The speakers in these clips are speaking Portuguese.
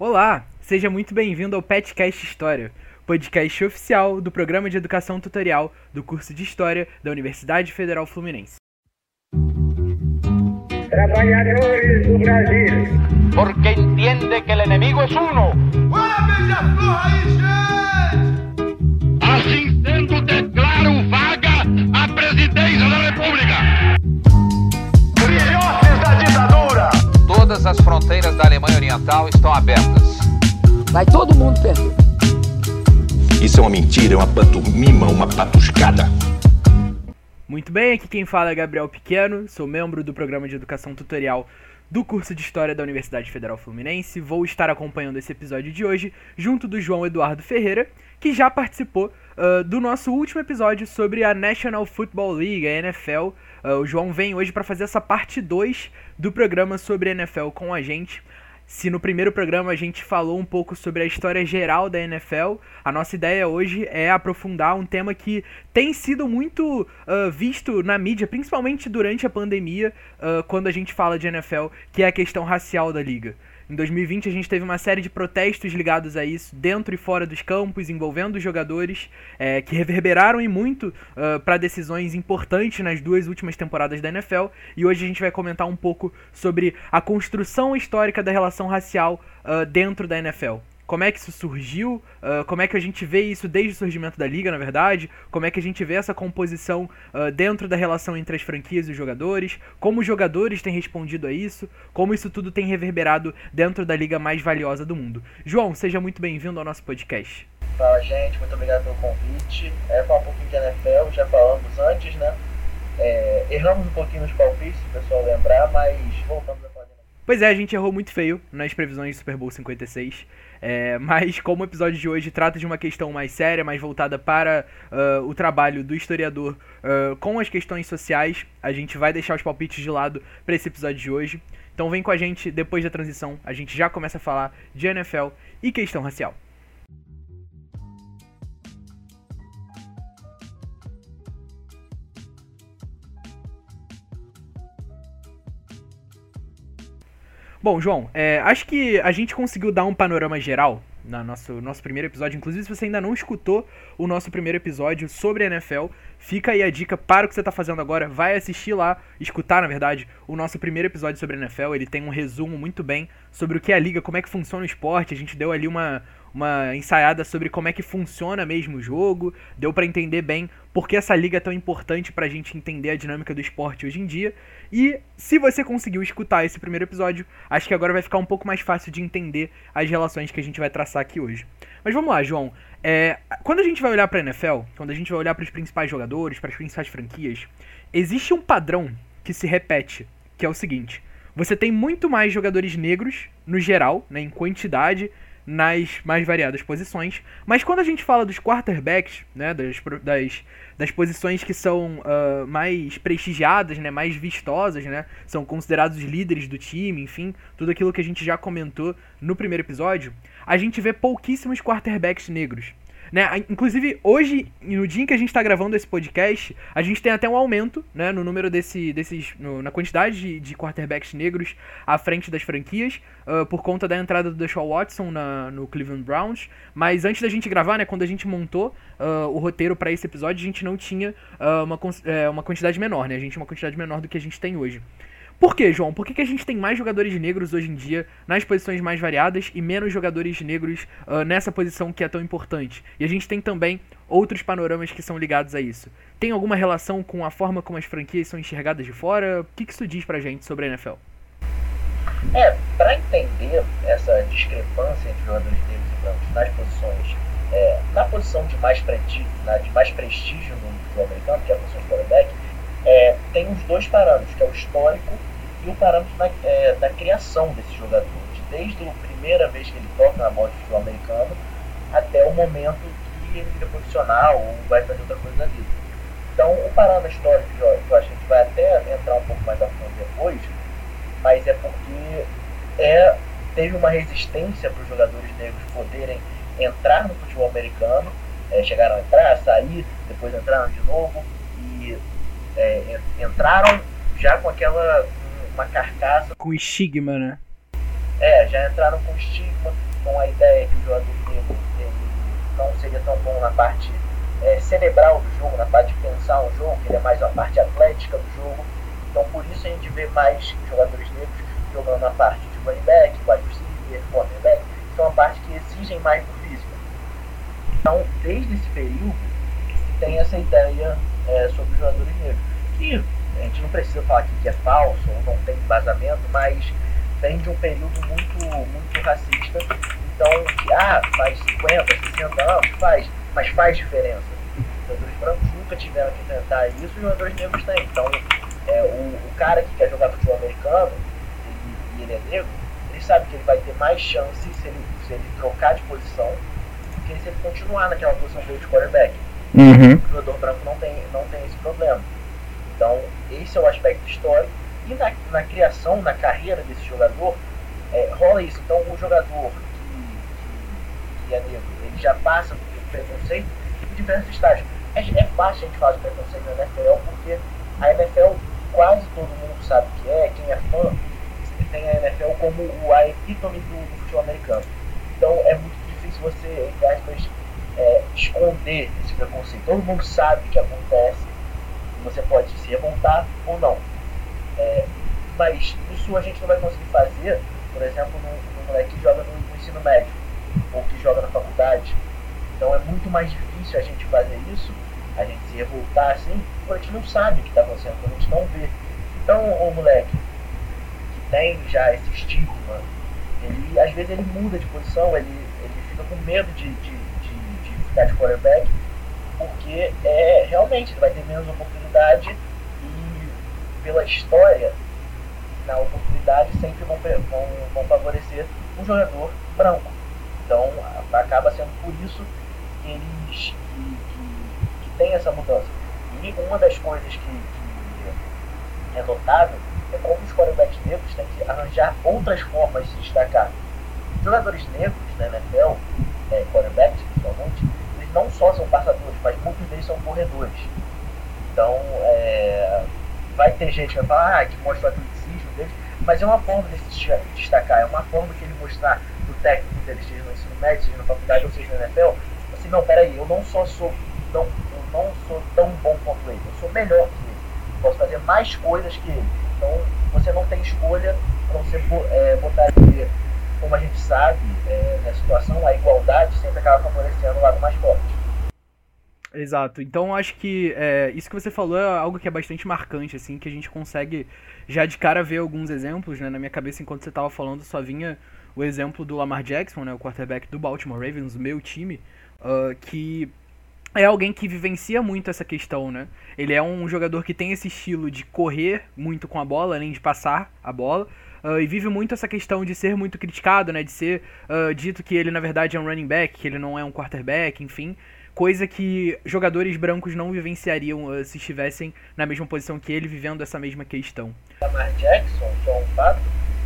Olá, seja muito bem-vindo ao Petcast História, podcast oficial do programa de educação tutorial do curso de História da Universidade Federal Fluminense. Trabalhadores do Brasil. porque entiende que el enemigo es uno. Assim sendo, declaro vaga a presidência da as fronteiras da Alemanha Oriental estão abertas. Vai todo mundo perder. Isso é uma mentira, é uma pantomima, uma patuscada. Muito bem, aqui quem fala é Gabriel Pequeno, sou membro do programa de educação tutorial do curso de História da Universidade Federal Fluminense. Vou estar acompanhando esse episódio de hoje junto do João Eduardo Ferreira, que já participou uh, do nosso último episódio sobre a National Football League, a NFL. Uh, o João vem hoje para fazer essa parte 2 do programa sobre NFL com a gente. Se no primeiro programa a gente falou um pouco sobre a história geral da NFL, a nossa ideia hoje é aprofundar um tema que tem sido muito uh, visto na mídia, principalmente durante a pandemia, uh, quando a gente fala de NFL, que é a questão racial da liga. Em 2020 a gente teve uma série de protestos ligados a isso, dentro e fora dos campos, envolvendo os jogadores, é, que reverberaram e muito para decisões importantes nas duas últimas temporadas da NFL. E hoje a gente vai comentar um pouco sobre a construção histórica da relação racial uh, dentro da NFL como é que isso surgiu, uh, como é que a gente vê isso desde o surgimento da liga, na verdade, como é que a gente vê essa composição uh, dentro da relação entre as franquias e os jogadores, como os jogadores têm respondido a isso, como isso tudo tem reverberado dentro da liga mais valiosa do mundo. João, seja muito bem-vindo ao nosso podcast. Fala gente, muito obrigado pelo convite. É, falar um pouquinho de NFL, já falamos antes, né? É, erramos um pouquinho nos palpites, se o pessoal lembrar, mas voltamos Pois é, a gente errou muito feio nas previsões do Super Bowl 56. É, mas como o episódio de hoje trata de uma questão mais séria, mais voltada para uh, o trabalho do historiador uh, com as questões sociais, a gente vai deixar os palpites de lado para esse episódio de hoje. Então vem com a gente depois da transição, a gente já começa a falar de NFL e questão racial. Bom, João, é, acho que a gente conseguiu dar um panorama geral no nosso, nosso primeiro episódio. Inclusive, se você ainda não escutou o nosso primeiro episódio sobre a NFL, fica aí a dica para o que você está fazendo agora. Vai assistir lá, escutar, na verdade, o nosso primeiro episódio sobre a NFL. Ele tem um resumo muito bem sobre o que é a liga, como é que funciona o esporte. A gente deu ali uma, uma ensaiada sobre como é que funciona mesmo o jogo, deu para entender bem por que essa liga é tão importante pra gente entender a dinâmica do esporte hoje em dia. E se você conseguiu escutar esse primeiro episódio, acho que agora vai ficar um pouco mais fácil de entender as relações que a gente vai traçar aqui hoje. Mas vamos lá, João. É, quando a gente vai olhar pra NFL, quando a gente vai olhar para os principais jogadores, para as principais franquias, existe um padrão que se repete, que é o seguinte: você tem muito mais jogadores negros, no geral, né, em quantidade, nas mais variadas posições. Mas quando a gente fala dos quarterbacks, né, das, das, das posições que são uh, mais prestigiadas, né, mais vistosas, né, são considerados os líderes do time, enfim, tudo aquilo que a gente já comentou no primeiro episódio, a gente vê pouquíssimos quarterbacks negros. Né? Inclusive, hoje, no dia em que a gente está gravando esse podcast, a gente tem até um aumento né, no número desse, desses. No, na quantidade de, de quarterbacks negros à frente das franquias, uh, por conta da entrada do Deshaun Watson na, no Cleveland Browns. Mas antes da gente gravar, né, quando a gente montou uh, o roteiro para esse episódio, a gente não tinha uh, uma, é, uma quantidade menor, né? A gente tinha uma quantidade menor do que a gente tem hoje. Por que, João? Por que, que a gente tem mais jogadores negros hoje em dia nas posições mais variadas e menos jogadores negros uh, nessa posição que é tão importante? E a gente tem também outros panoramas que são ligados a isso. Tem alguma relação com a forma como as franquias são enxergadas de fora? O que, que isso diz pra gente sobre a NFL? É, para entender essa discrepância entre jogadores negros e brancos nas posições, é, na posição de mais, prestígio, na, de mais prestígio no futebol americano, que é a posição de quarterback, tem os dois parâmetros, que é o histórico e o parâmetro da, é, da criação desses jogadores, desde a primeira vez que ele toca na bola de futebol americano até o momento que ele vira profissional ou vai fazer outra coisa vida. Então, o parâmetro histórico, que eu acho que a gente vai até entrar um pouco mais a fundo depois, mas é porque é, teve uma resistência para os jogadores negros poderem entrar no futebol americano, é, chegaram a entrar, sair, depois entraram de novo, e é, entraram já com aquela uma carcaça. Com estigma, né? É, já entraram com estigma. Então a ideia que o jogador negro não seria tão bom na parte é, cerebral do jogo, na parte de pensar um jogo, ele é mais a parte atlética do jogo. Então por isso a gente vê mais jogadores negros jogando na parte de running back, wide receiver, cornerback, que são a parte que exigem mais do físico. Então desde esse período tem essa ideia é, sobre os jogadores negros. Que a gente não precisa falar aqui que é falso ou não tem embasamento, mas vem de um período muito, muito racista. Então, que, ah, faz 50, 60 anos, faz, mas faz diferença. Os jogadores brancos nunca tiveram que enfrentar isso, os jogadores negros têm. Então, é, o, o cara que quer jogar futebol americano ele, e ele é negro, ele sabe que ele vai ter mais chance se ele, se ele trocar de posição do que se ele continuar naquela posição dele de quarterback. Uhum. O jogador branco não tem, não tem esse problema. Então, esse é o aspecto histórico. E na, na criação, na carreira desse jogador, é, rola isso. Então, o jogador que, que, é negro, ele já passa por preconceito em diversos estágios. É, é fácil a gente falar de preconceito na NFL, porque a NFL quase todo mundo sabe o que é, quem é fã tem a NFL como o, epítome do, do futebol americano. Então, é muito difícil você, entre aspas, é, esconder esse preconceito. Todo mundo sabe que acontece. Você pode se revoltar ou não. É, mas isso a gente não vai conseguir fazer, por exemplo, no, no moleque que joga no, no, ensino médio ou que joga na faculdade. Então é muito mais difícil a gente fazer isso, a gente se revoltar assim, porque a gente não sabe o que está acontecendo, a gente não vê. Então o moleque que tem já esse estigma, ele às vezes ele muda de posição, ele, ele fica com medo de, de ficar de quarterback, porque é, realmente ele vai ter menos oportunidade e pela história, na oportunidade sempre vão, vão, vão favorecer um jogador branco. Então acaba sendo por isso que eles que, que, que tem essa mudança. E uma das coisas que, que é notável é como os quarterbacks negros têm que arranjar outras formas de se destacar. Jogadores negros na NFL, é, quarterbacks principalmente, não só são passadores, mas muitos deles são corredores. Então, é, vai ter gente que vai falar ah, que mostra o atleticismo deles, mas é uma forma de se destacar, é uma forma que ele mostrar do técnico dele, seja no ensino médio, seja na faculdade ou seja na NFL, assim, não, peraí, eu não só sou tão, eu não sou tão bom quanto ele, eu sou melhor que ele, posso fazer mais coisas que ele. Então, você não tem escolha para você é, botar ele, como a gente sabe, é, na situação, a igualdade sempre acaba favorecendo o lado mais forte. Exato. Então acho que é, isso que você falou é algo que é bastante marcante, assim, que a gente consegue já de cara ver alguns exemplos, né? Na minha cabeça, enquanto você estava falando, só vinha o exemplo do Lamar Jackson, né? O quarterback do Baltimore Ravens, o meu time, uh, que é alguém que vivencia muito essa questão, né? Ele é um jogador que tem esse estilo de correr muito com a bola, além de passar a bola. Uh, e vive muito essa questão de ser muito criticado, né? De ser uh, dito que ele na verdade é um running back, que ele não é um quarterback, enfim coisa que jogadores brancos não vivenciariam uh, se estivessem na mesma posição que ele, vivendo essa mesma questão. Lamar Jackson, que é um fato,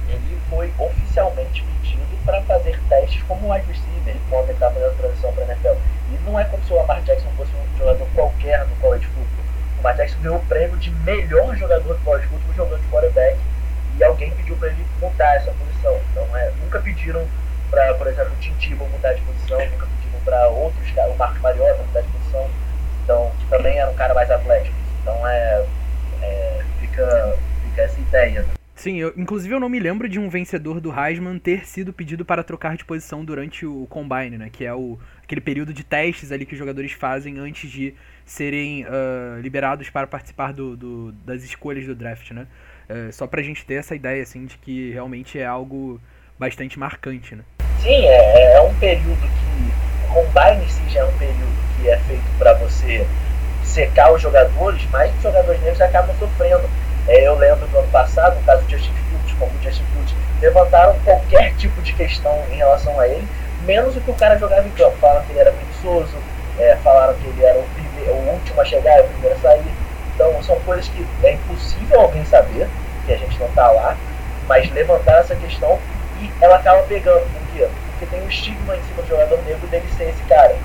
ele foi oficialmente pedido para fazer testes como wide receiver quando ele estava fazendo transição para a NFL. E não é como se o Lamar Jackson fosse um jogador qualquer no college football. O Lamar Jackson ganhou o prêmio de melhor jogador do college football jogando de quarterback e alguém pediu para ele mudar essa posição. Então, é, nunca pediram para, por exemplo, o Tim Tebow mudar de posição, nunca para outros o Marcos Mariota da disposição, então, que também era um cara mais atlético. Então é, é fica, fica essa ideia. Né? Sim, eu, inclusive eu não me lembro de um vencedor do Heisman ter sido pedido para trocar de posição durante o Combine, né? Que é o, aquele período de testes ali que os jogadores fazem antes de serem uh, liberados para participar do, do, das escolhas do draft, né? Uh, só pra gente ter essa ideia, assim, de que realmente é algo bastante marcante, né? Sim, é, é um período que combine sim já é um período que é feito para você secar os jogadores, mas os jogadores negros acabam sofrendo. É, eu lembro do ano passado, no caso do Justin Fields, como o Justin Fields, levantaram qualquer tipo de questão em relação a ele, menos o que o cara jogava em campo. Falaram que ele era preguiçoso, é, falaram que ele era o, primeiro, o último a chegar, o primeiro a sair. Então são coisas que é impossível alguém saber, que a gente não está lá, mas levantar essa questão e ela acaba pegando. Por quê? porque tem um estigma em cima do jogador negro dele ser esse cara,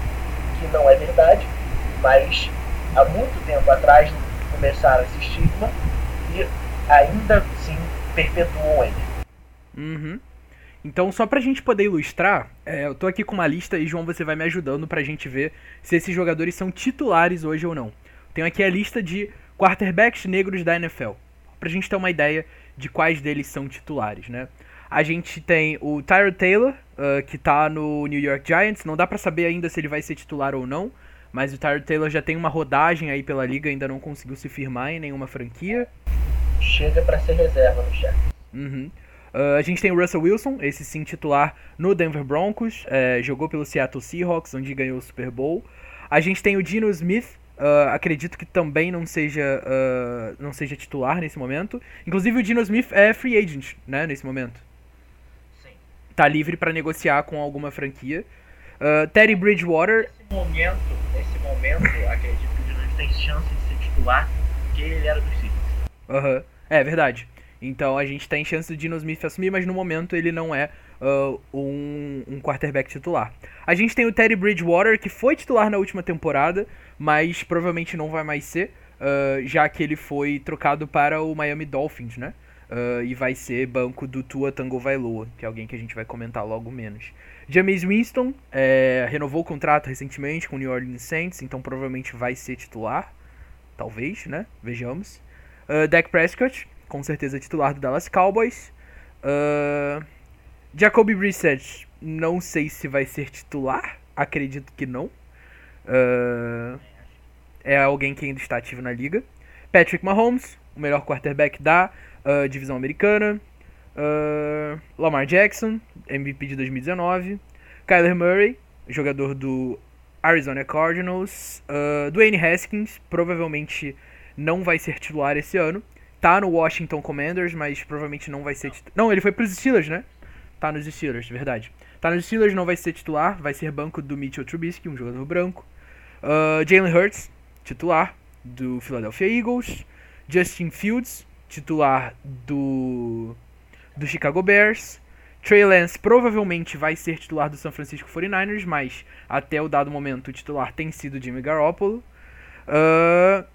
que não é verdade, mas há muito tempo atrás começaram esse estigma e ainda assim perpetuam ele. Uhum. Então, só pra gente poder ilustrar, é, eu tô aqui com uma lista e, João, você vai me ajudando pra gente ver se esses jogadores são titulares hoje ou não. Tenho aqui a lista de quarterbacks negros da NFL, pra gente ter uma ideia de quais deles são titulares, né? A gente tem o Tyrod Taylor, uh, que tá no New York Giants, não dá pra saber ainda se ele vai ser titular ou não, mas o Tyrod Taylor já tem uma rodagem aí pela liga, ainda não conseguiu se firmar em nenhuma franquia. Chega pra ser reserva no chefe. Uhum. Uh, a gente tem o Russell Wilson, esse sim titular no Denver Broncos, é, jogou pelo Seattle Seahawks, onde ganhou o Super Bowl. A gente tem o Dino Smith, uh, acredito que também não seja, uh, não seja titular nesse momento. Inclusive o Dino Smith é free agent, né, nesse momento. Sim. Tá livre para negociar com alguma franquia. Teddy Bridgewater, Nesse momento, nesse momento, acredito que o Dino tem chance de ser titular, porque ele era dos Seahawks. Aham, é verdade. Então a gente tem chance do Dino Smith assumir, mas no momento ele não é uh, um, um quarterback titular. A gente tem o Teddy Bridgewater, que foi titular na última temporada, mas provavelmente não vai mais ser, uh, já que ele foi trocado para o Miami Dolphins, né? Uh, e vai ser banco do Tua Tango Vailoa, que é alguém que a gente vai comentar logo menos. James Winston é, renovou o contrato recentemente com o New Orleans Saints, então provavelmente vai ser titular. Talvez, né? Vejamos. Uh, Dak Prescott, com certeza titular do Dallas Cowboys. Uh, Jacoby Brissett, não sei se vai ser titular, acredito que não. Uh, é alguém que ainda está ativo na liga. Patrick Mahomes, o melhor quarterback da uh, divisão americana. Uh, Lamar Jackson, MVP de 2019. Kyler Murray, jogador do Arizona Cardinals. Uh, Dwayne Haskins, provavelmente não vai ser titular esse ano. Tá no Washington Commanders, mas provavelmente não vai ser titular. Não, ele foi pros Steelers, né? Tá nos Steelers, verdade. Tá nos Steelers, não vai ser titular. Vai ser banco do Mitchell Trubisky, um jogador branco. Uh, Jalen Hurts, titular do Philadelphia Eagles. Justin Fields, titular do, do Chicago Bears. Trey Lance provavelmente vai ser titular do San Francisco 49ers, mas até o dado momento o titular tem sido Jimmy Garoppolo. Uh,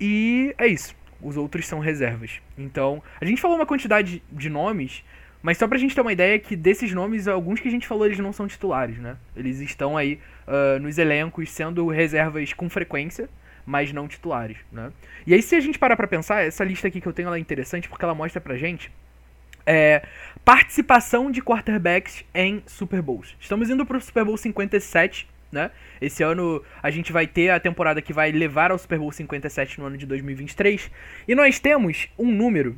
e é isso. Os outros são reservas. Então, a gente falou uma quantidade de nomes, mas só pra gente ter uma ideia que desses nomes, alguns que a gente falou, eles não são titulares, né? Eles estão aí uh, nos elencos sendo reservas com frequência, mas não titulares, né? E aí, se a gente parar pra pensar, essa lista aqui que eu tenho ela é interessante porque ela mostra pra gente é, participação de quarterbacks em Super Bowls. Estamos indo pro Super Bowl 57, né? Esse ano a gente vai ter a temporada que vai levar ao Super Bowl 57 no ano de 2023. E nós temos um número,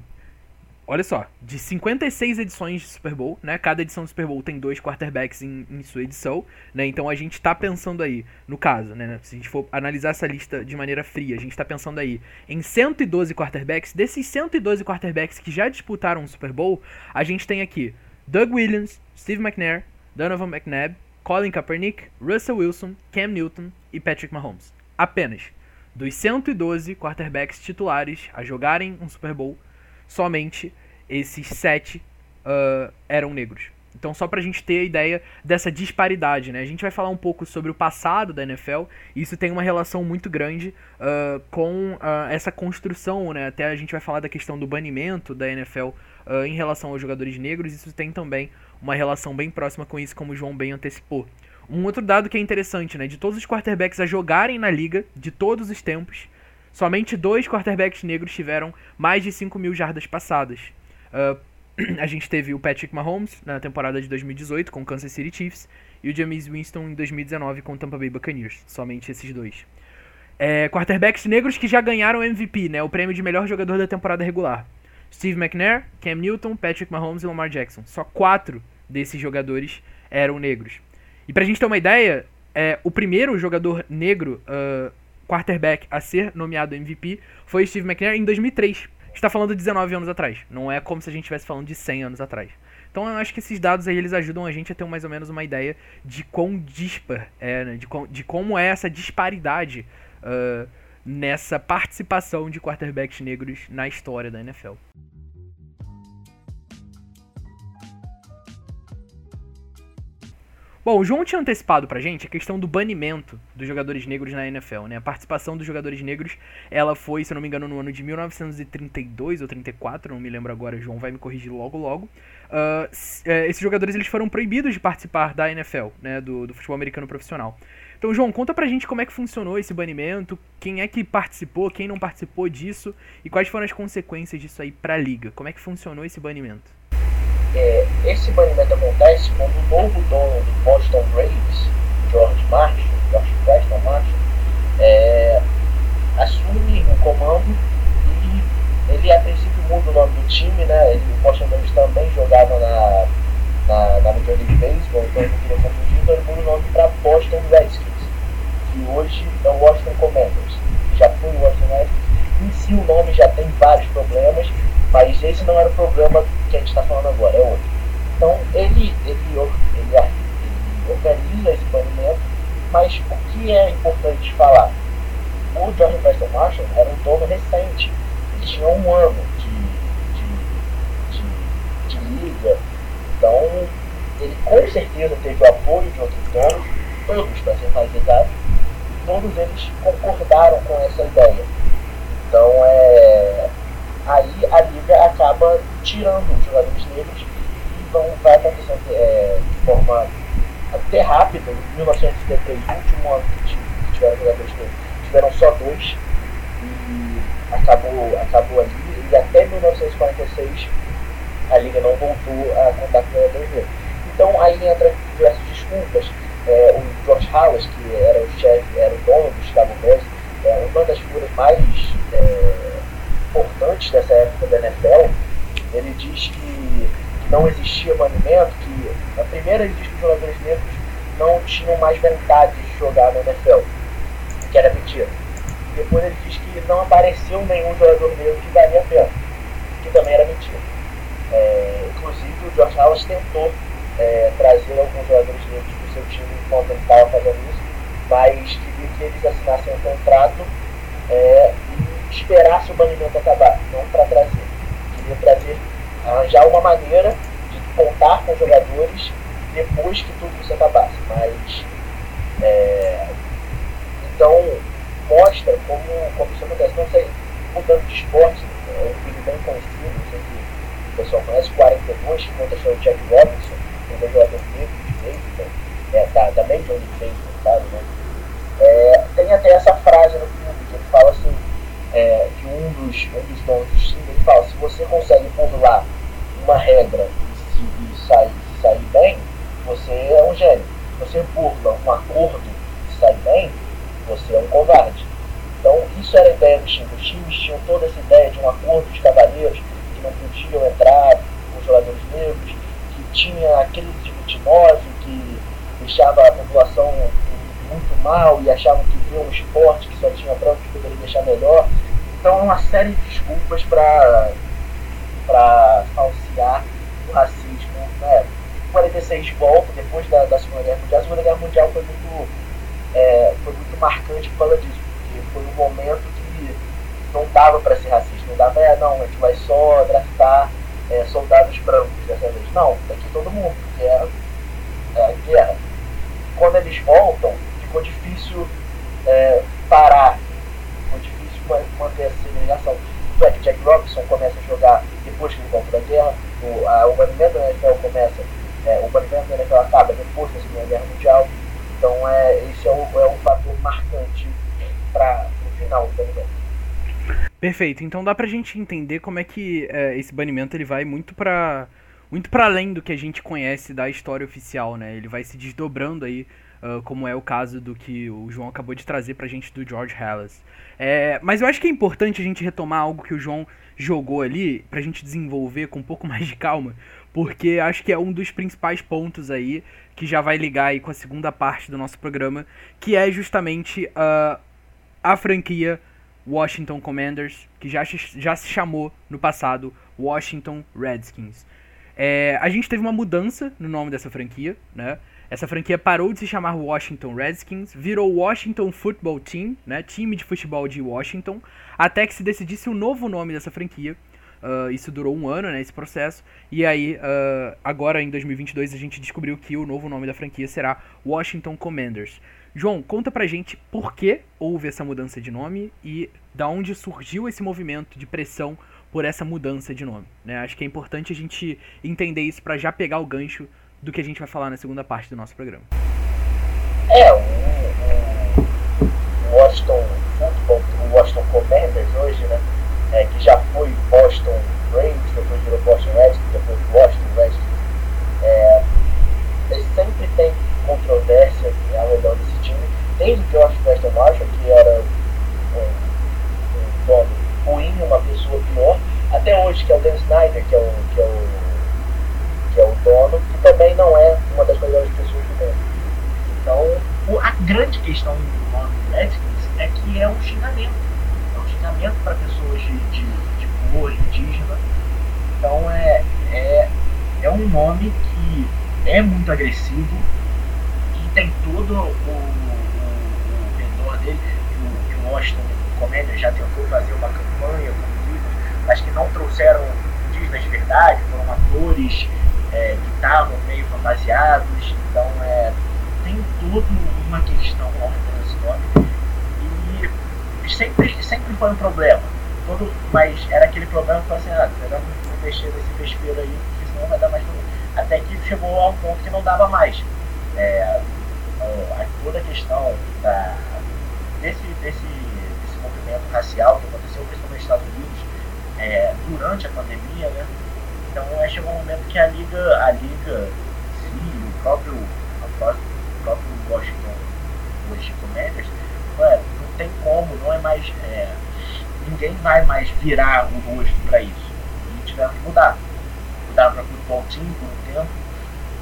olha só, de 56 edições de Super Bowl, né? Cada edição do Super Bowl tem dois quarterbacks em, em sua edição, né? Então a gente tá pensando aí, no caso, né? Se a gente for analisar essa lista de maneira fria, a gente tá pensando aí em 112 quarterbacks. Desses 112 quarterbacks que já disputaram o Super Bowl, a gente tem aqui Doug Williams, Steve McNair, Donovan McNabb, Colin Kaepernick, Russell Wilson, Cam Newton e Patrick Mahomes. Apenas. Dos 112 quarterbacks titulares a jogarem um Super Bowl, somente esses 7 uh, eram negros. Então, só pra gente ter a ideia dessa disparidade, né? A gente vai falar um pouco sobre o passado da NFL, e isso tem uma relação muito grande uh, com uh, essa construção, né? Até a gente vai falar da questão do banimento da NFL uh, em relação aos jogadores negros, isso tem também uma relação bem próxima com isso, como o João bem antecipou. Um outro dado que é interessante, né? De todos os quarterbacks a jogarem na liga, de todos os tempos, somente dois quarterbacks negros tiveram mais de 5 mil jardas passadas. Uh, a gente teve o Patrick Mahomes na temporada de 2018 com o Kansas City Chiefs e o James Winston em 2019 com o Tampa Bay Buccaneers. Somente esses dois. É, quarterbacks negros que já ganharam MVP, né? O prêmio de melhor jogador da temporada regular. Steve McNair, Cam Newton, Patrick Mahomes e Lamar Jackson. Só quatro desses jogadores eram negros. E pra gente ter uma ideia, é, o primeiro jogador negro uh, quarterback a ser nomeado MVP foi Steve McNair em 2003. Está falando de 19 anos atrás. Não é como se a gente estivesse falando de 100 anos atrás. Então eu acho que esses dados aí eles ajudam a gente a ter mais ou menos uma ideia de quão dispar é, né? de, com, de como é essa disparidade uh, nessa participação de quarterbacks negros na história da NFL. Bom, o João tinha antecipado pra gente a questão do banimento dos jogadores negros na NFL, né? A participação dos jogadores negros, ela foi, se eu não me engano, no ano de 1932 ou 34, não me lembro agora, o João vai me corrigir logo logo. Uh, esses jogadores eles foram proibidos de participar da NFL, né? Do, do futebol americano profissional. Então, João, conta pra gente como é que funcionou esse banimento, quem é que participou, quem não participou disso e quais foram as consequências disso aí pra liga. Como é que funcionou esse banimento? É, esse banimento acontece quando o novo dono do Boston Braves, George Marshall, George Preston Marshall, é, assume o comando e ele a princípio muda o nome do time, né? Ele, o Boston Braves também jogava na, na, na Major League Baseball, então ele não queria confundir, então ele muda o nome para Boston Redskins, que hoje é o Washington Commanders. Já foi o Washington Redskins. Em si o nome já tem vários problemas, mas esse não era o problema que a gente está falando agora, é outro. Então ele, ele, ele, ele organiza esse banimento, mas o que é importante falar? O George Preston Marshall era um dono recente, ele tinha um ano de, de, de, de liga, então ele com certeza teve o apoio de outros donos, todos para ser mais exato, todos eles concordaram com essa ideia. Então é aí a liga acaba tirando os jogadores negros e vão, vai acontecendo é, de forma até rápida. Em 1973, o último ano que tiveram jogadores negros, tiveram só dois e acabou, acabou ali. E até 1946 a liga não voltou a contar com jogadores negros. Então aí entra diversas desculpas. É, o George Hallas, que era o chefe, era o dono do Chicago Bears, é uma das figuras mais é, importantes dessa época da NFL, ele diz que não existia banimento, que na primeira ele diz que os jogadores negros não tinham mais vontade de jogar na NFL, que era mentira. Depois ele diz que não apareceu nenhum jogador negro que valia a pena, que também era mentira. É, inclusive o George Hallas tentou é, trazer alguns jogadores negros para o seu time enquanto ele estava fazendo isso, mas queria que eles assinassem um contrato é, esperasse o banimento acabar, não para trazer. Queria trazer, arranjar uma maneira de contar com jogadores depois que tudo isso acabasse. Mas, é, então, mostra como, como isso acontece. Não sei, mudando de esporte, é um filme bem conhecido, não sei se o pessoal conhece, 42, que conta o Jack Robinson, um jogador negro de beisebol, é, da, da Major League Baseball, sabe, né? É, tem até essa frase no filme que ele fala assim, é, que um dos, um dos donos do time ele fala, se você consegue burlar uma regra e, se, e sair, sair bem, você é um gênio. Você burla um acordo e sai bem, você é um covarde. Então isso era a ideia do time. Os times tinham toda essa ideia de um acordo de cavaleiros que não podiam entrar com jogadores negros, que tinha aquele tipo de 29 que deixava a população muito mal e achavam que ver um esporte que só tinha branco que poderia deixar melhor. Então, uma série de desculpas para falsear o racismo. Né? 46 volta, depois da, da Segunda Guerra Mundial. A Segunda Guerra Mundial foi muito, é, foi muito marcante por causa disso, porque foi um momento que não dava para ser racista. Não dava, é, não, a gente vai só draftar é, soldados brancos dessa vez. Não, daqui todo mundo, porque é, é guerra. Quando eles voltam, ficou difícil é, parar manter essa segregação. Tanto é que Jack Robinson começa a jogar depois que ele volta da guerra, o, a, o banimento da NFL começa, é, o banimento da NFL acaba depois da Segunda Guerra Mundial. Então é, esse é o, é o fator marcante para o final do banimento. Perfeito. Então dá pra gente entender como é que é, esse banimento ele vai muito para muito para além do que a gente conhece da história oficial, né? Ele vai se desdobrando aí uh, como é o caso do que o João acabou de trazer pra gente do George Hallas. É, mas eu acho que é importante a gente retomar algo que o João jogou ali, pra gente desenvolver com um pouco mais de calma, porque acho que é um dos principais pontos aí que já vai ligar aí com a segunda parte do nosso programa, que é justamente uh, a franquia Washington Commanders, que já, já se chamou no passado Washington Redskins. É, a gente teve uma mudança no nome dessa franquia, né? Essa franquia parou de se chamar Washington Redskins, virou Washington Football Team, né, time de futebol de Washington, até que se decidisse o novo nome dessa franquia. Uh, isso durou um ano, né, esse processo. E aí, uh, agora em 2022, a gente descobriu que o novo nome da franquia será Washington Commanders. João, conta pra gente por que houve essa mudança de nome e da onde surgiu esse movimento de pressão por essa mudança de nome. Né? Acho que é importante a gente entender isso para já pegar o gancho do que a gente vai falar na segunda parte do nosso programa. É, o, o Washington Football, o Washington Commanders hoje, né? É, que já foi Boston Braves, depois virou Boston Redskins, depois Washington Redskins. É, ele sempre tem controvérsia ao redor desse time, desde George Preston Marshall, que era um, dono ruim, uma pessoa pior, até hoje que é o Dan Snyder, que é o, que é o, que é o dono, que também não é uma das melhores pessoas do mundo. Então, a grande questão do Redskins é que é um xingamento. Para pessoas de, de, de cor indígena. Então, é, é, é um nome que é muito agressivo e tem todo o, o, redor dele, o, que o Commander já tentou fazer uma campanha com livros, mas que não trouxeram indígenas de verdade, foram atores é, que estavam meio fantasiados, então é, tem toda uma questão ao redor desse nome sempre, sempre foi um problema. Todo, mas era aquele problema que assim, ah, melhor não mexer nesse vespeiro aí, porque senão vai dar mais problema. Até que chegou a um ponto que não dava mais. É, a, toda a questão da, desse, desse, desse movimento racial que aconteceu principalmente nos Estados Unidos é, durante a pandemia, né? Então é, chegou um momento que a liga, a liga, sim, o próprio, o próprio, Washington, Washington Commanders, não tem como, não é mais, é, ninguém vai mais virar o rosto para isso. E tiveram que mudar. Mudaram para futebol team por um tempo,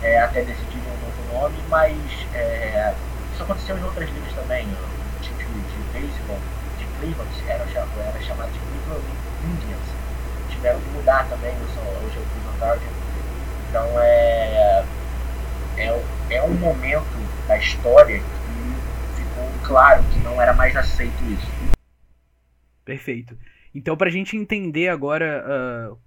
é, até decidirem um novo nome, mas é, isso aconteceu em outras ligas também. O time de, de beisebol de Cleveland era, era chamado de Cleveland Indians. Tiveram que mudar também, hoje é o Cleveland Guardians. Então é, é, é um momento da história claro que não era mais aceito isso. Perfeito. Então, para a gente entender agora uh,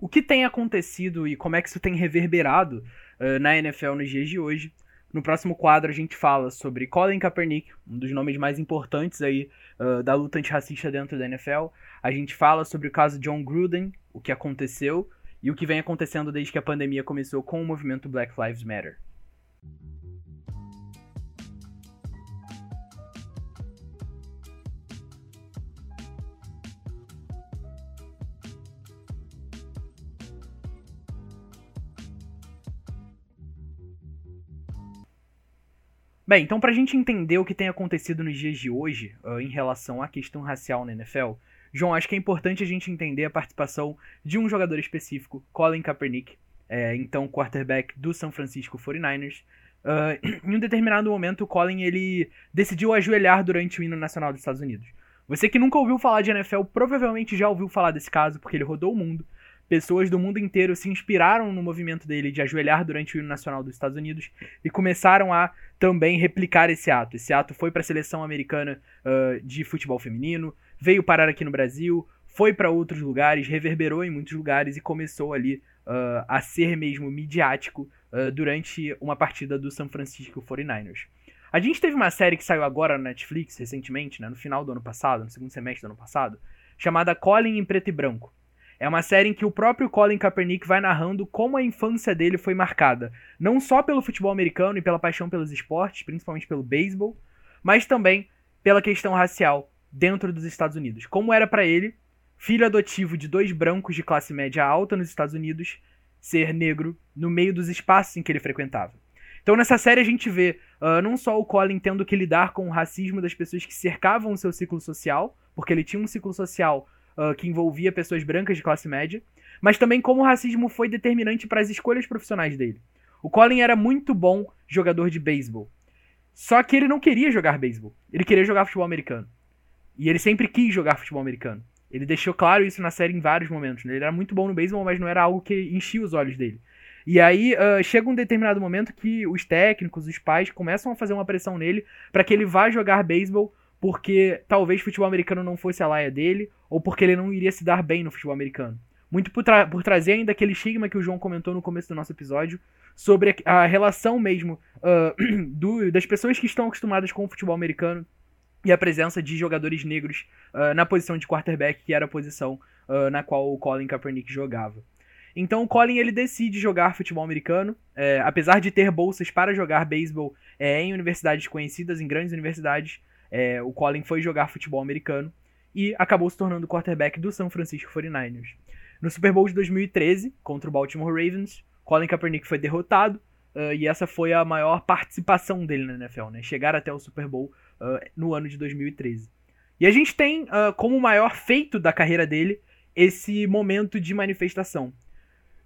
o que tem acontecido e como é que isso tem reverberado uh, na NFL nos dias de hoje, no próximo quadro a gente fala sobre Colin Kaepernick, um dos nomes mais importantes aí uh, da luta antirracista dentro da NFL. A gente fala sobre o caso John Gruden, o que aconteceu e o que vem acontecendo desde que a pandemia começou com o movimento Black Lives Matter. Bem, então para a gente entender o que tem acontecido nos dias de hoje uh, em relação à questão racial na NFL, João, acho que é importante a gente entender a participação de um jogador específico, Colin Kaepernick, é, então quarterback do San Francisco 49ers. Uh, em um determinado momento, o Colin ele decidiu ajoelhar durante o hino nacional dos Estados Unidos. Você que nunca ouviu falar de NFL provavelmente já ouviu falar desse caso, porque ele rodou o mundo. Pessoas do mundo inteiro se inspiraram no movimento dele de ajoelhar durante o hino nacional dos Estados Unidos e começaram a também replicar esse ato. Esse ato foi para a seleção americana uh, de futebol feminino, veio parar aqui no Brasil, foi para outros lugares, reverberou em muitos lugares e começou ali uh, a ser mesmo midiático uh, durante uma partida do San Francisco 49ers. A gente teve uma série que saiu agora na Netflix recentemente, né, no final do ano passado, no segundo semestre do ano passado, chamada Colin em Preto e Branco. É uma série em que o próprio Colin Kaepernick vai narrando como a infância dele foi marcada, não só pelo futebol americano e pela paixão pelos esportes, principalmente pelo beisebol, mas também pela questão racial dentro dos Estados Unidos. Como era para ele, filho adotivo de dois brancos de classe média alta nos Estados Unidos, ser negro no meio dos espaços em que ele frequentava. Então nessa série a gente vê uh, não só o Colin tendo que lidar com o racismo das pessoas que cercavam o seu ciclo social, porque ele tinha um ciclo social uh, que envolvia pessoas brancas de classe média, mas também como o racismo foi determinante para as escolhas profissionais dele. O Colin era muito bom jogador de beisebol. Só que ele não queria jogar beisebol. Ele queria jogar futebol americano. E ele sempre quis jogar futebol americano. Ele deixou claro isso na série em vários momentos. Né? Ele era muito bom no beisebol, mas não era algo que enchia os olhos dele. E aí uh, chega um determinado momento que os técnicos, os pais começam a fazer uma pressão nele para que ele vá jogar beisebol porque talvez futebol americano não fosse a laia dele, ou porque ele não iria se dar bem no futebol americano. muito por, tra por trazer ainda aquele estigma que o João comentou no começo do nosso episódio, sobre a, a relação mesmo uh, do, das pessoas que estão acostumadas com o futebol americano e a presença de jogadores negros uh, na posição de quarterback, que era a posição uh, na qual o Colin Kaepernick jogava. Então o Colin ele decide jogar futebol americano, é, apesar de ter bolsas para jogar beisebol é, em universidades conhecidas, em grandes universidades, é, o Colin foi jogar futebol americano e acabou se tornando quarterback do San Francisco 49ers. No Super Bowl de 2013, contra o Baltimore Ravens, Colin Kaepernick foi derrotado uh, e essa foi a maior participação dele na NFL, né? Chegar até o Super Bowl uh, no ano de 2013. E a gente tem uh, como maior feito da carreira dele esse momento de manifestação.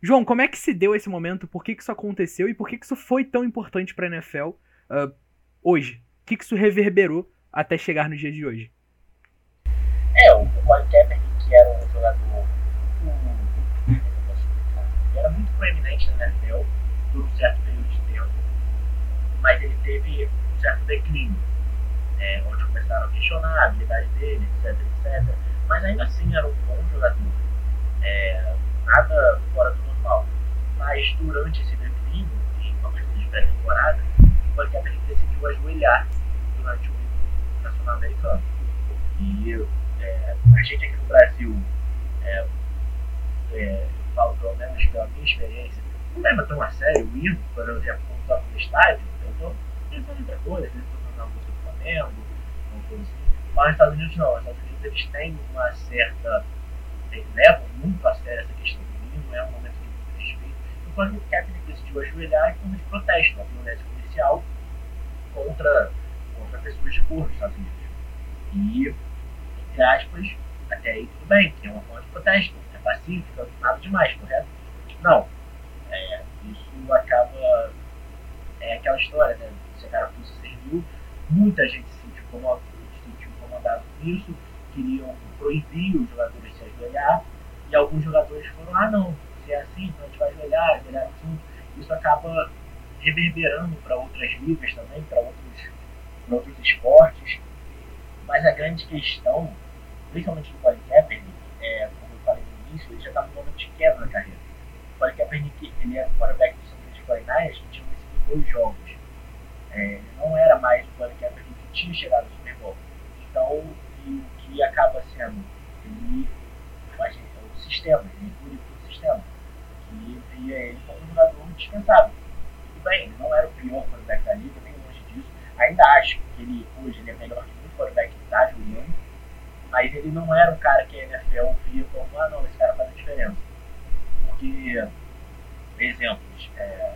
João, como é que se deu esse momento? Por que, que isso aconteceu e por que, que isso foi tão importante para a NFL hoje? O que, que isso reverberou até chegar no dia de hoje? É, o Colin Kaepernick, que era um jogador era muito proeminente na NFL por um certo período de tempo, mas ele teve um certo declínio, é, onde começaram a questionar a habilidade dele, etc, etc. Mas ainda assim era um bom jogador, é, nada fora do normal. Mas durante esse declínio, principalmente de pré-temporada, foi que ele decidiu ajoelhar durante o E é, a gente aqui no Brasil é, é, falo pelo menos pela minha experiência, não leva tão a sério o hino, por exemplo, quando toca no estádio, eu estou pensando em outra coisa, eles estão cantando a música do Flamengo, uma coisa assim. Mas nos Estados Unidos não, nos Estados Unidos eles têm uma certa. Eles levam muito a sério essa questão do hino, é um momento de muito respeito. Enquanto o Kaepernick decidiu ajoelhar em forma de protesto, uma violência policial contra, pessoas de cor nos Estados Unidos. E, entre aspas, até aí tudo bem, que é uma forma de protesto pacífica, nada demais, correto? Não. É, isso acaba. É aquela história, né? Se a carapuça serviu, muita gente se sentiu, como, se sentiu com isso, queriam proibir os jogadores de se ajoelhar, e alguns jogadores foram: ah, não, se é assim, então a gente vai ajoelhar, ajoelhar junto. Isso acaba reverberando para outras ligas também, para outros, outros esportes. Mas a grande questão, principalmente do Colin Kaepernick, é, início, ele já estava no momento de queda na carreira. O Colin Kaepernick, ele era o quarterback do San Francisco 49ers, que tinha vencido dois jogos. É, ele não era mais o Colin Kaepernick que tinha chegado no Super Bowl. Então, o que acaba sendo, ele, o sistema, ele purificou o sistema, que via ele como um jogador dispensável. Tudo bem, ele não era o pior quarterback da liga, nem. Ainda acho que ele, hoje, ele é melhor que muito quarterback que está jogando mas ele não era um cara que a NFL via como, ah não, esse cara faz a diferença. Porque, exemplos, é,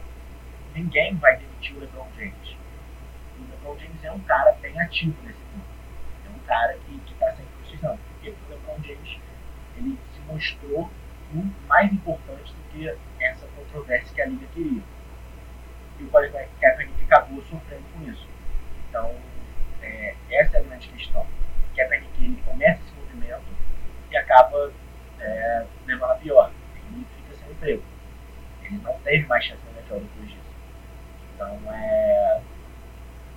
ninguém vai demitir o LeBron James. O LeBron James é um cara bem ativo nesse mundo. É um cara que está sempre precisando. Porque o LeBron James ele se mostrou muito mais importante do que essa controvérsia que a Liga queria. E o Colin Kaepernick acabou sofrendo com isso. Então, é, essa é a grande questão que é para que ele esse movimento e acaba é, levando a pior. Ele fica sem emprego. Ele não teve mais chance na NFL depois disso. Então, é,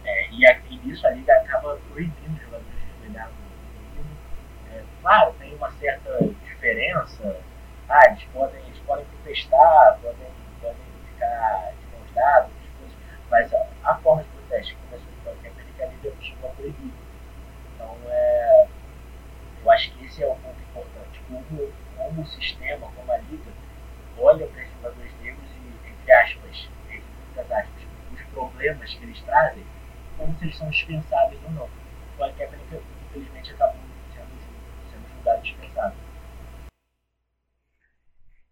é, e, aqui nisso a liga acaba proibindo os jogadores de jogar no é, Claro, tem uma certa diferença. Ah, eles podem, eles podem protestar, podem, podem ficar de mãos dadas, mas a, a forma de protesto que começou no chegou a proibir. Então, é, eu acho que esse é o ponto importante. Como, como o sistema, como a liga, olha para esses jogadores negros e, entre aspas, entre muitas aspas, os problemas que eles trazem, como se eles são dispensáveis ou não. O Kaepernick, infelizmente, acabou sendo, sendo julgado dispensável.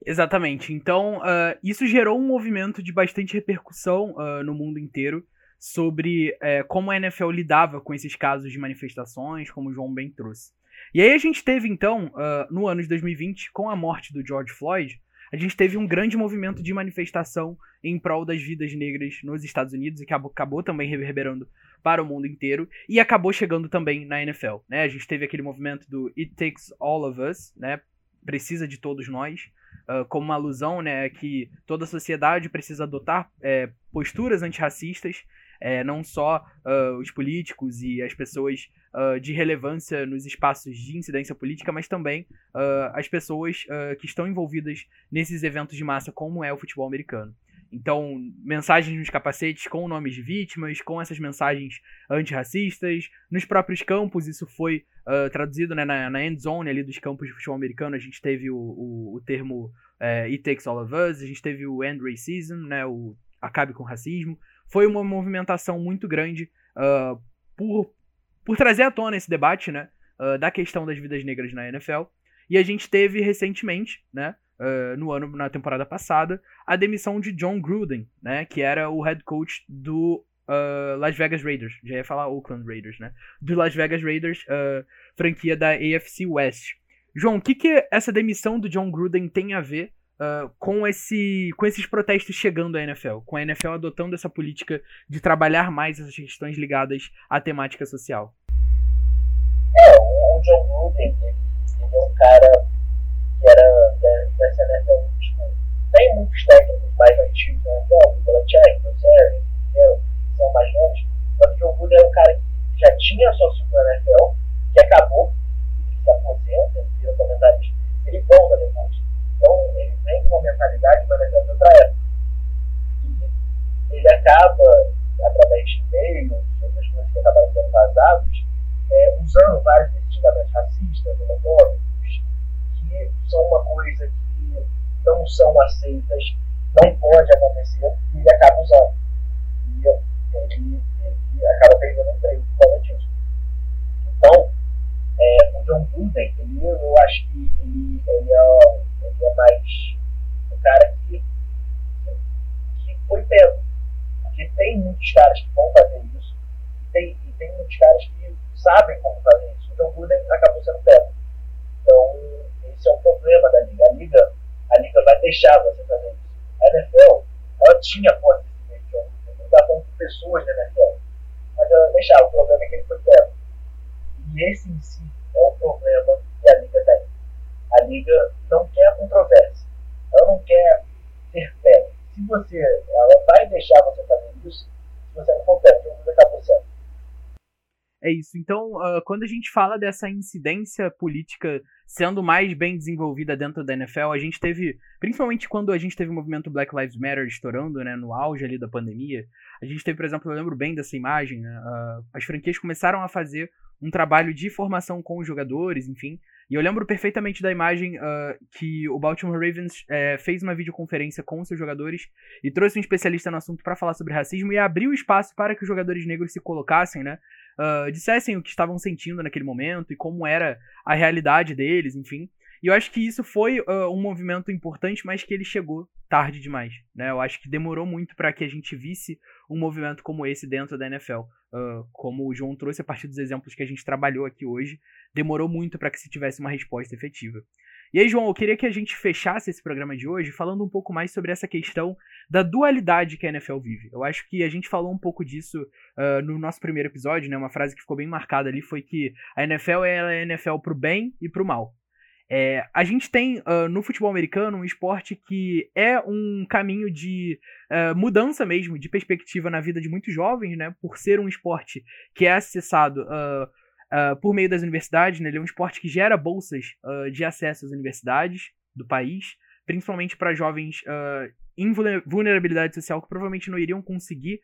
Exatamente. Então, uh, isso gerou um movimento de bastante repercussão uh, no mundo inteiro sobre é, como a NFL lidava com esses casos de manifestações, como o João bem trouxe. E aí a gente teve então, uh, no ano de 2020, com a morte do George Floyd, a gente teve um grande movimento de manifestação em prol das vidas negras nos Estados Unidos e que acabou, acabou também reverberando para o mundo inteiro e acabou chegando também na NFL. Né? A gente teve aquele movimento do It Takes All of Us, né? precisa de todos nós, uh, como uma alusão né, que toda a sociedade precisa adotar é, posturas antirracistas É, não só uh, os políticos e as pessoas uh, de relevância nos espaços de incidência política, mas também uh, as pessoas que estão envolvidas nesses eventos de massa, como é o futebol americano. Então, mensagens nos capacetes com nomes de vítimas, com essas mensagens antirracistas. Nos próprios campos, isso foi uh, traduzido né, na, na end zone ali dos campos de futebol americano. A gente teve o, o, o termo é, It Takes All of Us, a gente teve o End Racism, né, o Acabe com Racismo. Foi uma movimentação muito grande uh, por, por trazer à tona esse debate né, uh, da questão das vidas negras na NFL. E a gente teve recentemente, né, uh, no ano, na temporada passada, a demissão de John Gruden, né, que era o head coach do uh, Las Vegas Raiders. Já ia falar Oakland Raiders, né? Do Las Vegas Raiders, uh, franquia da AFC West. João, o que, que essa demissão do John Gruden tem a ver Uh, com, esse, com esses protestos chegando à NFL, com a NFL adotando essa política de trabalhar mais essas questões ligadas à temática social? É, o John Gruden, ele, ele é um cara que era dessa NFL, tipo, tem muitos técnicos mais antigos na NFL, o Belichick, o Arians, que são mais novos, mas o John Gruden é um cara que já tinha sua segunda NFL, que acabou, ele se aposenta, ele vira comentarista, ele volta depois. Então, ele vem com uma mentalidade da NFL de outra época. E ele acaba, através de e-mails, outras coisas que acabaram sendo vazados, é, usando vários desses xingamentos racistas, homofóbicos, que são uma coisa que não não pode acontecer, e ele acaba usando. E ele, ele acaba perdendo emprego por causa disso. Então, é, o John Gruden, ele, eu acho que ele, ele, é, ele é mais o cara que, que foi pego. Porque tem muitos caras que vão fazer isso, e tem, e tem muitos caras que sabem como fazer isso. O John Gruden acabou sendo pego. Então, esse é um problema da liga. A liga, a liga vai deixar você fazer isso. A NFL, ela tinha posse desse jogo, estava com pessoas na NFL, mas ela deixava. O problema é que ele foi pego. E esse em si é o problema que a liga tem. A liga não quer controvérsia, ela não quer ter pego. Se você, ela vai deixar você fazer isso, se você não for pego, você acabou sendo. É isso. Então, uh, quando a gente fala dessa incidência política sendo mais bem desenvolvida dentro da NFL, a gente teve, principalmente quando a gente teve o movimento Black Lives Matter estourando, né, no auge ali da pandemia, a gente teve, por exemplo, eu lembro bem dessa imagem, né, uh, as franquias começaram a fazer um trabalho de formação com os jogadores, enfim, e eu lembro perfeitamente da imagem uh, que o Baltimore Ravens uh, fez uma videoconferência com seus jogadores e trouxe um especialista no assunto para falar sobre racismo e abriu espaço para que os jogadores negros se colocassem, né, uh, dissessem o que estavam sentindo naquele momento e como era a realidade deles, enfim. E eu acho que isso foi uh, um movimento importante, mas que ele chegou tarde demais. Né? Eu acho que demorou muito para que a gente visse um movimento como esse dentro da NFL. Uh, como o João trouxe a partir dos exemplos que a gente trabalhou aqui hoje, demorou muito para que se tivesse uma resposta efetiva. E aí, João, eu queria que a gente fechasse esse programa de hoje falando um pouco mais sobre essa questão da dualidade que a NFL vive. Eu acho que a gente falou um pouco disso uh, no nosso primeiro episódio, né? Uma frase que ficou bem marcada ali foi que a NFL é a NFL pro bem e pro mal. É, a gente tem uh, no futebol americano um esporte que é um caminho de uh, mudança mesmo, de perspectiva na vida de muitos jovens, né? Por ser um esporte que é acessado uh, por meio das universidades, né? Ele é um esporte que gera bolsas de acesso às universidades do país, principalmente para jovens em vulnerabilidade social que provavelmente não iriam conseguir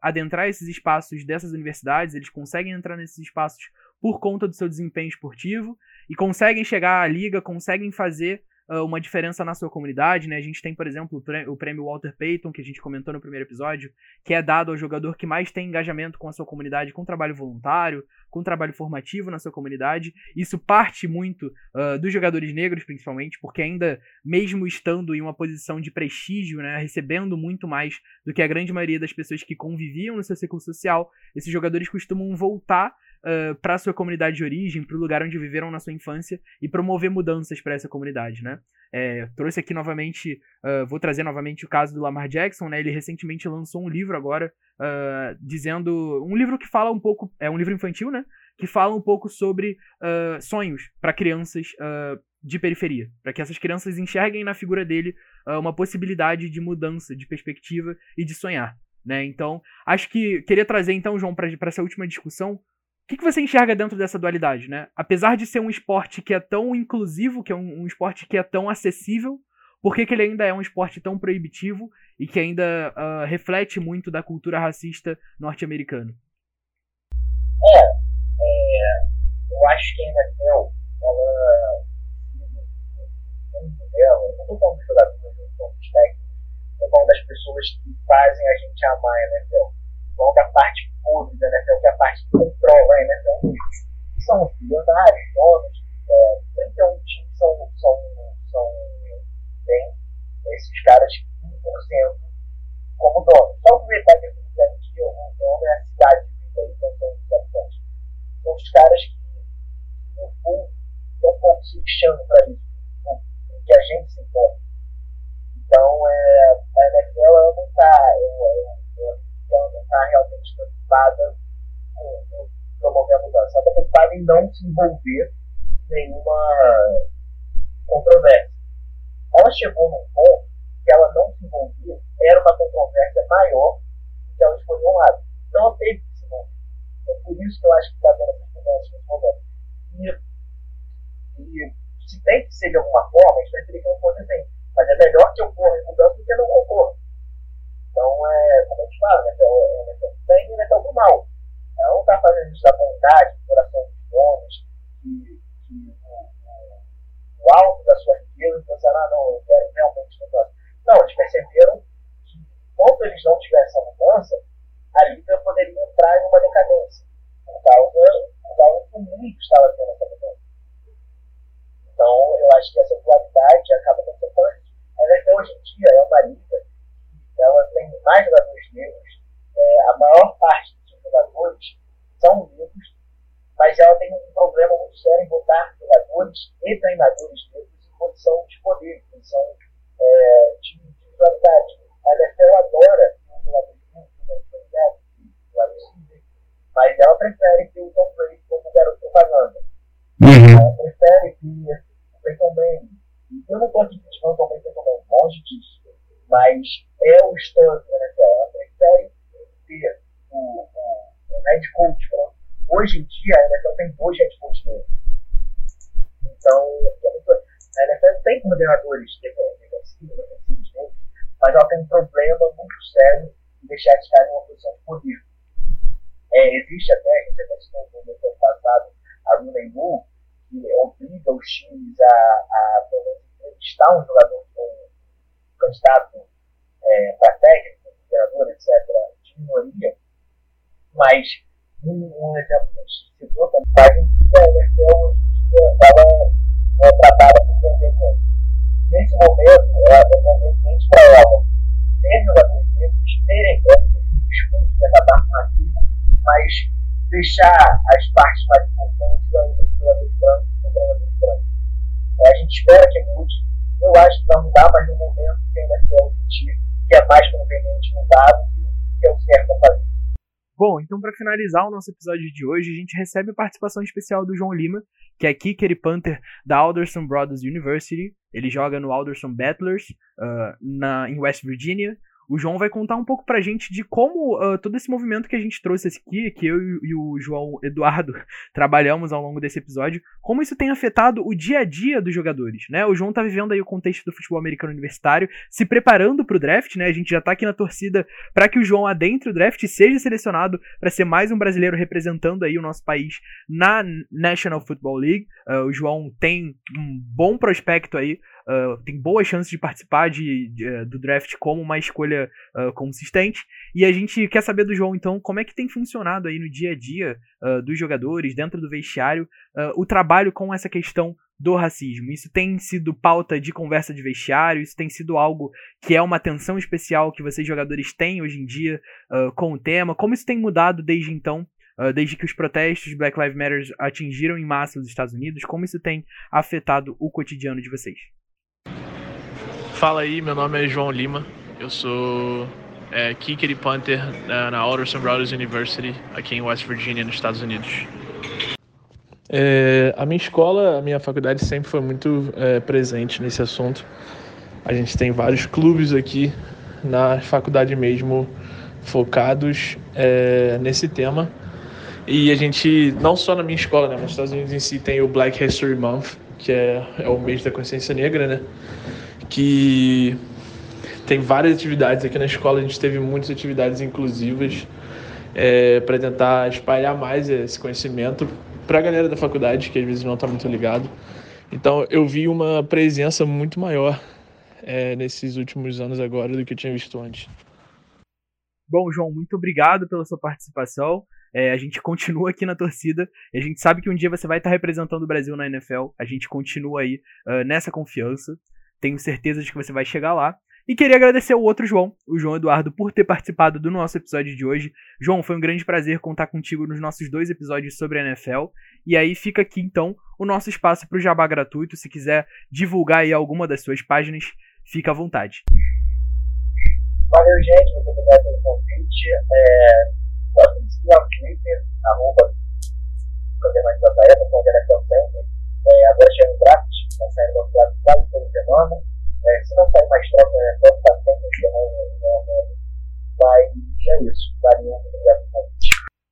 adentrar esses espaços dessas universidades. Eles conseguem entrar nesses espaços por conta do seu desempenho esportivo e conseguem chegar à liga, conseguem fazer uh, uma diferença na sua comunidade, né? A gente tem, por exemplo, o prêmio Walter Payton, que a gente comentou no primeiro episódio, que é dado ao jogador que mais tem engajamento com a sua comunidade, com trabalho voluntário, com trabalho formativo na sua comunidade. Isso parte muito uh, dos jogadores negros, principalmente, porque ainda, mesmo estando em uma posição de prestígio, né, recebendo muito mais do que a grande maioria das pessoas que conviviam no seu ciclo social, esses jogadores costumam voltar uh, para sua comunidade de origem, para o lugar onde viveram na sua infância e promover mudanças para essa comunidade, né? É, trouxe aqui novamente, uh, vou trazer novamente o caso do Lamar Jackson, né? Ele recentemente lançou um livro agora, uh, dizendo um livro que fala um pouco, é um livro infantil, né? Que fala um pouco sobre sonhos para crianças de periferia, para que essas crianças enxerguem na figura dele uma possibilidade de mudança de perspectiva e de sonhar. né? Então, acho que queria trazer então, João, para essa última discussão, o que, que você enxerga dentro dessa dualidade, né? Apesar de ser um esporte que é tão inclusivo, que é um, um esporte que é tão acessível, por que, que, ele ainda é um esporte tão proibitivo e que ainda uh, reflete muito da cultura racista norte-americana? É, é, eu acho que a NFL, ela, dela, não estou falando dos jogadores, não estou falando das pessoas que fazem a gente amar a NFL. Falando da parte podre da NFL, que é a parte que controla a NFL. São os bilionários, donos, é, 31 times são, são, são bem esses caras 1% como dono. Só aproveitar que eu estou dizendo que o dono é a cidade de vida aí, então são os habitantes. São os caras que, no fundo, estão pouco se lixando para isso, o que a gente se importa. Então, é, a NFL ela não está ela não está realmente preocupada com, promover a mudança. Ela está preocupada em não se envolver em nenhuma controvérsia. Ela chegou num ponto que ela não se envolvia, era uma controvérsia maior do que ela escolheu um lado. Então ela teve que se envolver. É por isso que eu acho que está vendo essas mudanças nesse momento. E, e se tem que ser de alguma forma, a gente vai ter que não assim. Mas é melhor que ocorra mudança do que não ocorra. Então, é, como a gente fala, né, é NFL do bem e NFL do mal. Não está fazendo isso da vontade, do coração dos homens, que, que o, o, alto da sua riqueza, pensando, ah, não, eu quero realmente mudança. Não, eles perceberam que enquanto eles não tivessem essa mudança, a liga poderia entrar em uma decadência, por causa, por causa que o estava tendo essa mudança. Então, eu acho que essa dualidade acaba acontecendo. A NFL hoje em dia é uma que ela tem mais jogadores negros. É, a maior parte dos jogadores são negros, mas ela tem um problema muito sério em botar jogadores e treinadores negros em condição de poder, em condição é, de individualidade. A NFL adora um jogador negro, mas ela prefere que o Tom Brady como garoto propaganda. Uhum. Ela prefere que Peyton Manning. Eu não estou aqui criticando também Peyton Manning, longe disso. Mas é o histórico da NFL. Ela prefere ter o, o, o head coach. Né? Hoje em dia, a NFL tem dois head coaches mesmo. Então, é a NFL tem coordenadores defensivos, defensivos negros, mas ela tem um problema muito sério em deixar eles caras em uma posição de poder. É, existe a até então para finalizar o nosso episódio de hoje, a gente recebe a participação especial do João Lima, que é kicker e da Alderson Brothers University. Ele joga no Alderson Battlers, uh, na, em West Virginia o João vai contar um pouco pra gente de como uh, todo esse movimento que a gente trouxe aqui, que eu e o João Eduardo trabalhamos ao longo desse episódio, como isso tem afetado o dia a dia dos jogadores, né? O João tá vivendo aí o contexto do futebol americano universitário, se preparando pro draft, né? A gente já tá aqui na torcida para que o João adentre o draft e seja selecionado para ser mais um brasileiro representando aí o nosso país na National Football League. Uh, o João tem um bom prospecto aí uh, tem boas chances de participar de, de, uh, do draft como uma escolha uh, consistente. E a gente quer saber do João, então, como é que tem funcionado aí no dia a dia dos jogadores, dentro do vestiário, o trabalho com essa questão do racismo. Isso tem sido pauta de conversa de vestiário, isso tem sido algo que é uma atenção especial que vocês jogadores têm hoje em dia com o tema. Como isso tem mudado desde então? Uh, desde que os protestos Black Lives Matter atingiram em massa os Estados Unidos, como isso tem afetado o cotidiano de vocês? Fala aí, meu nome é João Lima, eu sou é, kicker e punter na, na Alderson Brothers University, aqui em West Virginia, nos Estados Unidos. É, a minha escola, a minha faculdade sempre foi muito é, presente nesse assunto. A gente tem vários clubes aqui na faculdade mesmo focados é, nesse tema. E a gente, não só na minha escola, né, mas nos Estados Unidos em si tem o Black History Month, que é, é o mês da consciência negra, né? Que tem várias atividades aqui na escola, a gente teve muitas atividades inclusivas é, para tentar espalhar mais esse conhecimento para a galera da faculdade, que às vezes não está muito ligado. Então eu vi uma presença muito maior é, nesses últimos anos agora do que eu tinha visto antes. Bom, João, muito obrigado pela sua participação. É, a gente continua aqui na torcida a gente sabe que um dia você vai estar representando o Brasil na NFL. A gente continua aí uh, nessa confiança. Tenho certeza de que você vai chegar lá. E queria agradecer ao outro João, o João Eduardo, por ter participado do nosso episódio de hoje. João, foi um grande prazer contar contigo nos nossos dois episódios sobre a NFL. E aí fica aqui então o nosso espaço para o jabá gratuito. Se quiser divulgar aí alguma das suas páginas, fica à vontade. Valeu, gente. Muito obrigado pelo convite. É, Twitter, arroba É, agora chega o draft, está saindo o draft quase toda semana. É, se não sair mais troca, né, então está sempre semana. Mas é isso. Valeu, obrigado.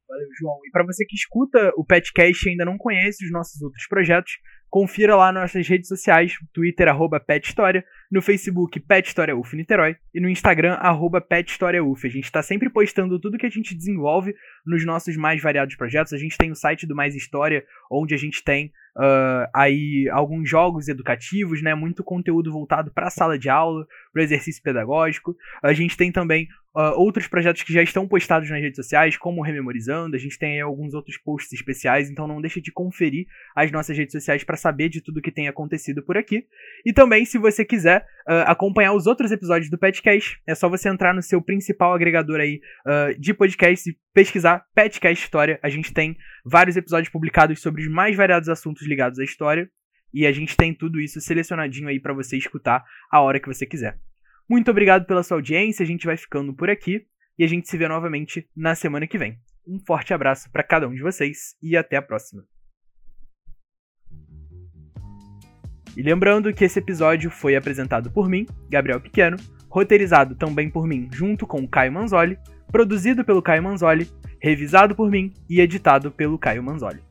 Valeu, João. E para você que escuta o Petcast e ainda não conhece os nossos outros projetos, confira lá nossas redes sociais, Twitter, arroba Pet História, no Facebook Pet História UF Niterói e no Instagram arroba Pet História UF. A gente está sempre postando tudo que a gente desenvolve nos nossos mais variados projetos. A gente tem o site do Mais História, onde a gente tem uh, aí alguns jogos educativos, né? Muito conteúdo voltado para a sala de aula, para o exercício pedagógico. A gente tem também uh, outros projetos que já estão postados nas redes sociais, como Rememorizando. A gente tem aí alguns outros posts especiais, então não deixe de conferir as nossas redes sociais para saber de tudo que tem acontecido por aqui. E também, se você quiser uh, acompanhar os outros episódios do Petcast, é só você entrar no seu principal agregador aí de podcast e pesquisar Petcast História. A gente tem vários episódios publicados sobre os mais variados assuntos ligados à história. E a gente tem tudo isso selecionadinho aí para você escutar a hora que você quiser. Muito obrigado pela sua audiência, a gente vai ficando por aqui e a gente se vê novamente na semana que vem. Um forte abraço para cada um de vocês e até a próxima. E lembrando que esse episódio foi apresentado por mim, Gabriel Pequeno, roteirizado também por mim junto com Caio Manzoli, produzido pelo Caio Manzoli, revisado por mim e editado pelo Caio Manzoli.